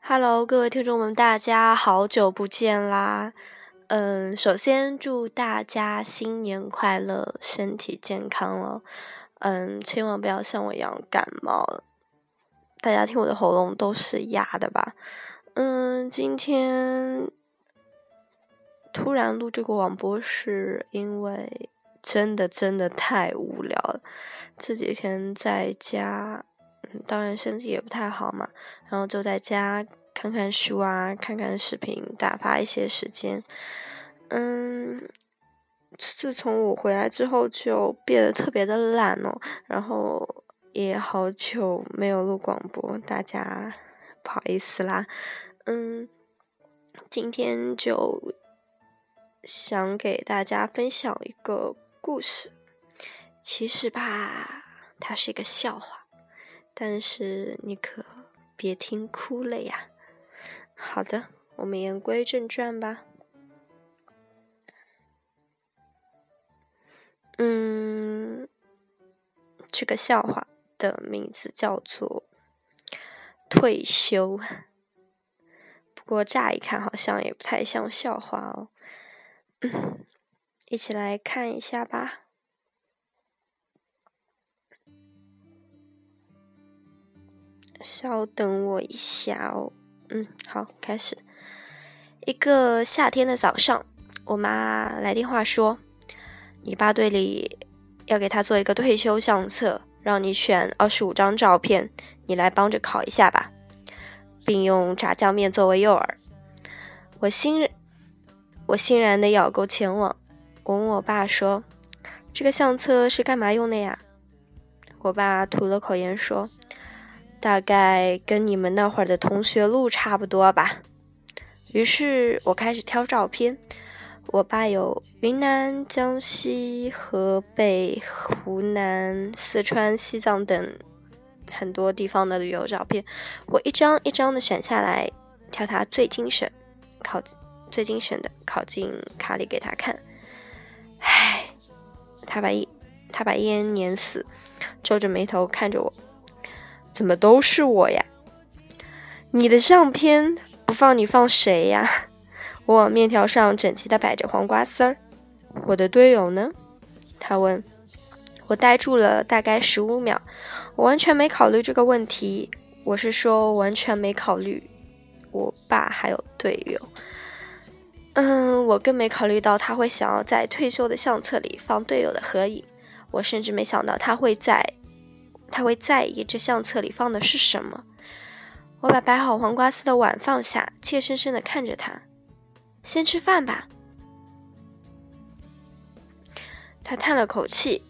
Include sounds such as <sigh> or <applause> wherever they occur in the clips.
Hello，各位听众们，大家好久不见啦！嗯，首先祝大家新年快乐，身体健康哦。嗯，千万不要像我一样感冒了。大家听我的喉咙都是哑的吧？嗯，今天突然录这个广播是因为真的真的太无聊了。这几天在家，当然身体也不太好嘛，然后就在家。看看书啊，看看视频，打发一些时间。嗯，自从我回来之后，就变得特别的懒哦。然后也好久没有录广播，大家不好意思啦。嗯，今天就想给大家分享一个故事。其实吧，它是一个笑话，但是你可别听哭了呀。好的，我们言归正传吧。嗯，这个笑话的名字叫做退休。不过乍一看好像也不太像笑话哦。一起来看一下吧。稍等我一下哦。嗯，好，开始。一个夏天的早上，我妈来电话说：“你爸队里要给他做一个退休相册，让你选二十五张照片，你来帮着考一下吧，并用炸酱面作为诱饵。”我欣我欣然的咬钩前往。我问我爸说：“这个相册是干嘛用的呀？”我爸吐了口烟说。大概跟你们那会儿的同学录差不多吧。于是我开始挑照片。我爸有云南、江西、河北、湖南、四川、西藏等很多地方的旅游照片。我一张一张的选下来，挑他最精神、考最精神的考进卡里给他看。唉，<sighs> 他把烟他把烟碾死，皱着眉头看着我。怎么都是我呀？你的相片不放你放谁呀？我往面条上整齐的摆着黄瓜丝儿。我的队友呢？他问。我呆住了大概十五秒，我完全没考虑这个问题。我是说完全没考虑我爸还有队友。嗯，我更没考虑到他会想要在退休的相册里放队友的合影。我甚至没想到他会在。他会在意这相册里放的是什么。我把摆好黄瓜丝的碗放下，怯生生的看着他。先吃饭吧。他叹了口气，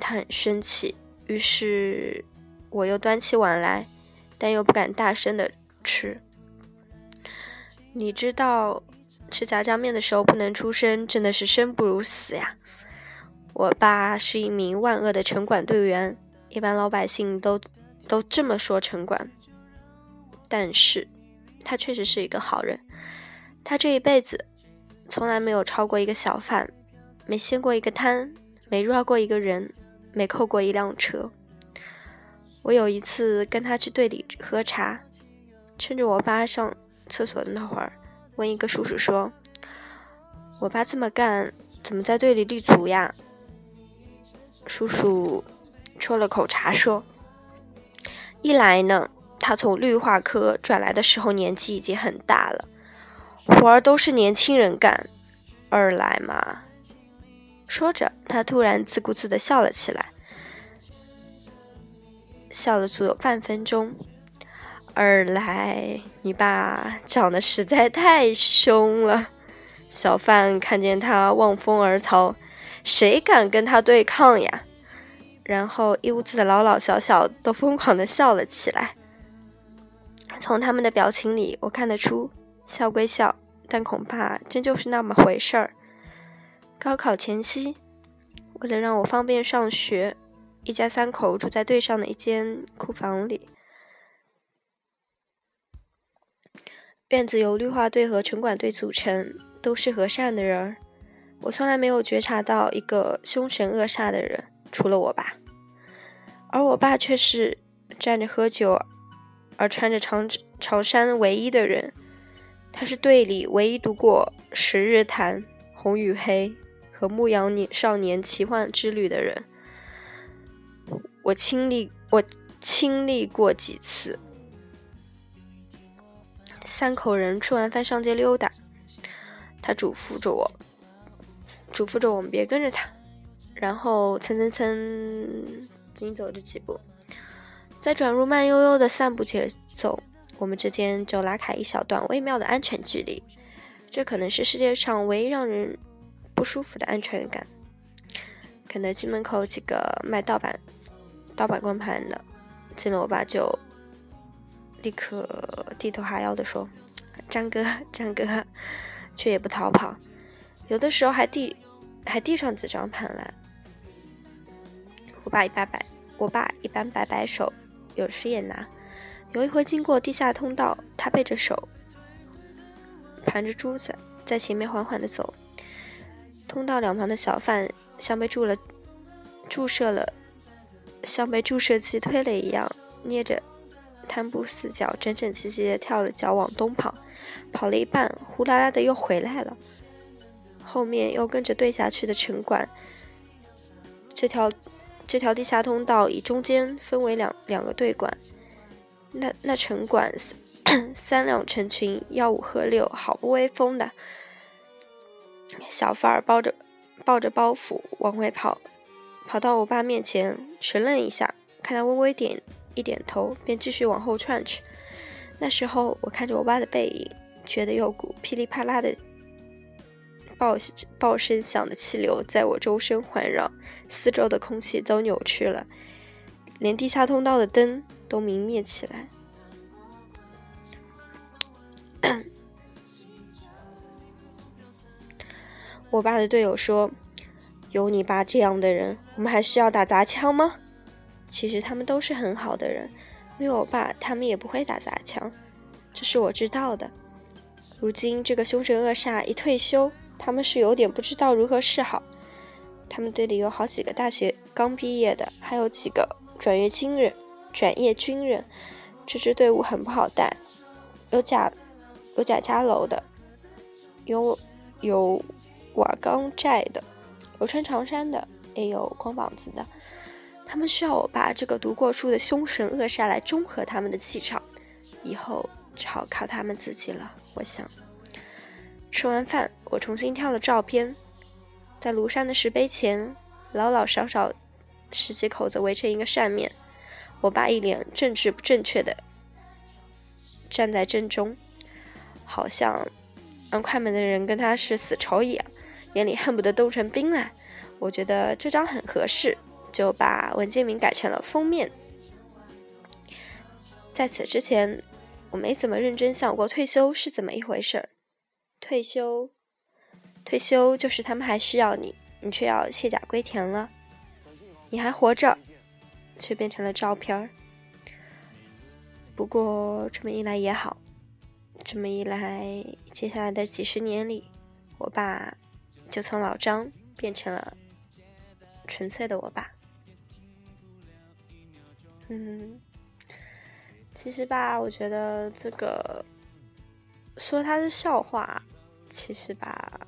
他很生气。于是我又端起碗来，但又不敢大声的吃。你知道，吃炸酱面的时候不能出声，真的是生不如死呀。我爸是一名万恶的城管队员。一般老百姓都都这么说城管，但是他确实是一个好人。他这一辈子从来没有超过一个小贩，没掀过一个摊，没抓过一个人，没扣过一辆车。我有一次跟他去队里喝茶，趁着我爸上厕所的那会儿，问一个叔叔说：“我爸这么干，怎么在队里立足呀？”叔叔。抽了口茶，说：“一来呢，他从绿化科转来的时候年纪已经很大了，活儿都是年轻人干；二来嘛，说着，他突然自顾自的笑了起来，笑了足有半分钟。二来，你爸长得实在太凶了，小贩看见他望风而逃，谁敢跟他对抗呀？”然后一屋子的老老小小都疯狂的笑了起来。从他们的表情里，我看得出，笑归笑，但恐怕真就是那么回事儿。高考前夕，为了让我方便上学，一家三口住在对上的一间库房里。院子由绿化队和城管队组成，都是和善的人儿。我从来没有觉察到一个凶神恶煞的人。除了我爸，而我爸却是站着喝酒，而穿着长长衫唯一的人。他是队里唯一读过《十日谈》《红与黑》和《牧羊女少年奇幻之旅》的人。我亲历，我亲历过几次。三口人吃完饭上街溜达，他嘱咐着我，嘱咐着我们别跟着他，然后蹭蹭蹭，紧走着几步，再转入慢悠悠的散步节奏。我们之间就拉开一小段微妙的安全距离，这可能是世界上唯一让人不舒服的安全感。肯德基门口几个卖盗版盗版光盘的见了我爸就立刻低头哈腰的说：“张哥，张哥”，却也不逃跑，有的时候还递还递上几张盘来。我爸一般摆，我爸一般摆摆手，有时也拿。有一回经过地下通道，他背着手，盘着珠子，在前面缓缓地走。通道两旁的小贩像被注了注射了，像被注射器推了一样，捏着摊布四角，整整齐齐地跳了脚往东跑，跑了一半，呼啦啦的又回来了。后面又跟着对下去的城管。这条这条地下通道以中间分为两两个队管。那那城管三 <coughs> 三两成群，吆五喝六，好不威风的。小贩儿抱着抱着包袱往回跑，跑到我爸面前，迟愣一下，看他微微点一点头，便继续往后窜去。那时候我看着我爸的背影，觉得有股噼里啪啦的爆爆声响的气流在我周身环绕，四周的空气都扭曲了，连地下通道的灯。都明灭起来。我爸的队友说：“有你爸这样的人，我们还需要打砸枪吗？”其实他们都是很好的人，没有我爸，他们也不会打砸枪。这是我知道的。如今这个凶神恶煞一退休，他们是有点不知道如何是好。他们队里有好几个大学刚毕业的，还有几个转业军人。转业军人，这支队伍很不好带，有假有贾家楼的，有有瓦岗寨的，有穿长衫的，也有光膀子的。他们需要我把这个读过书的凶神恶煞来中和他们的气场，以后只好靠他们自己了。我想，吃完饭，我重新挑了照片，在庐山的石碑前，老老少少十几口子围成一个扇面。我爸一脸政治不正确的站在正中，好像按快门的人跟他是死仇一样，眼里恨不得冻成冰来。我觉得这张很合适，就把文件名改成了封面。在此之前，我没怎么认真想过退休是怎么一回事儿。退休，退休就是他们还需要你，你却要卸甲归田了，你还活着。却变成了照片儿。不过这么一来也好，这么一来，接下来的几十年里，我爸就从老张变成了纯粹的我爸。嗯，其实吧，我觉得这个说他是笑话，其实吧，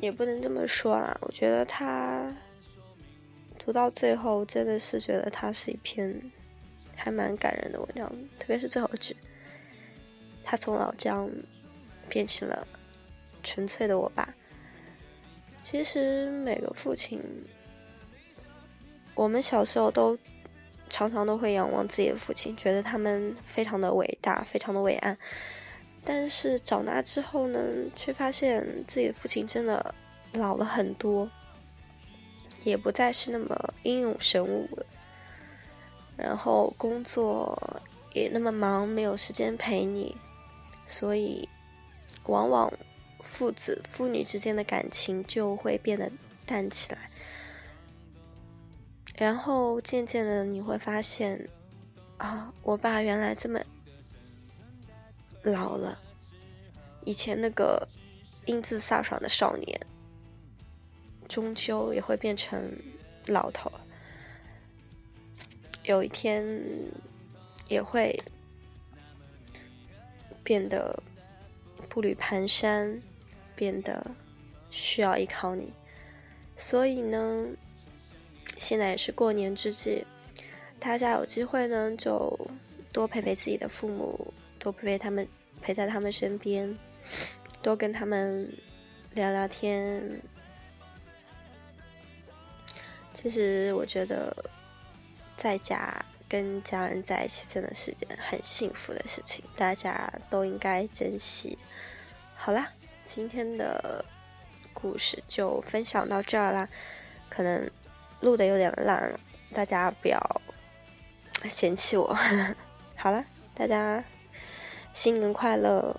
也不能这么说啊。我觉得他。读到最后，真的是觉得它是一篇还蛮感人的文章，特别是最后一句，他从老张变成了纯粹的我爸。其实每个父亲，我们小时候都常常都会仰望自己的父亲，觉得他们非常的伟大，非常的伟岸。但是长大之后呢，却发现自己的父亲真的老了很多。也不再是那么英勇神武了，然后工作也那么忙，没有时间陪你，所以往往父子父女之间的感情就会变得淡起来。然后渐渐的你会发现，啊，我爸原来这么老了，以前那个英姿飒爽的少年。终究也会变成老头，有一天也会变得步履蹒跚，变得需要依靠你。所以呢，现在也是过年之际，大家有机会呢，就多陪陪自己的父母，多陪陪他们，陪在他们身边，多跟他们聊聊天。其实我觉得，在家跟家人在一起真的是件很幸福的事情，大家都应该珍惜。好啦，今天的故事就分享到这儿啦，可能录的有点烂，大家不要嫌弃我。<laughs> 好了，大家新年快乐！